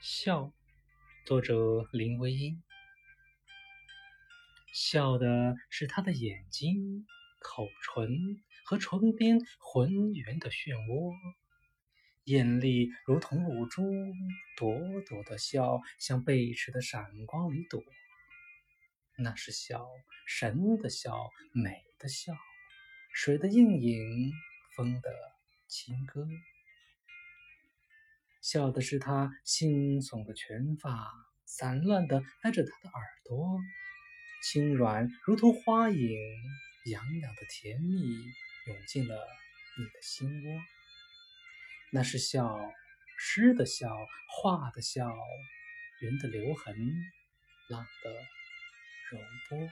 笑，作者林徽因。笑的是他的眼睛、口唇和唇边浑圆的漩涡，艳丽如同露珠，朵朵的笑向背驰的闪光里躲。那是笑，神的笑，美的笑，水的映影，风的轻歌。笑的是他惺忪的卷发，散乱的挨着他的耳朵，轻软如同花影，痒痒的甜蜜涌进了你的心窝。那是笑，诗的笑，画的笑，人的留痕，浪的柔波。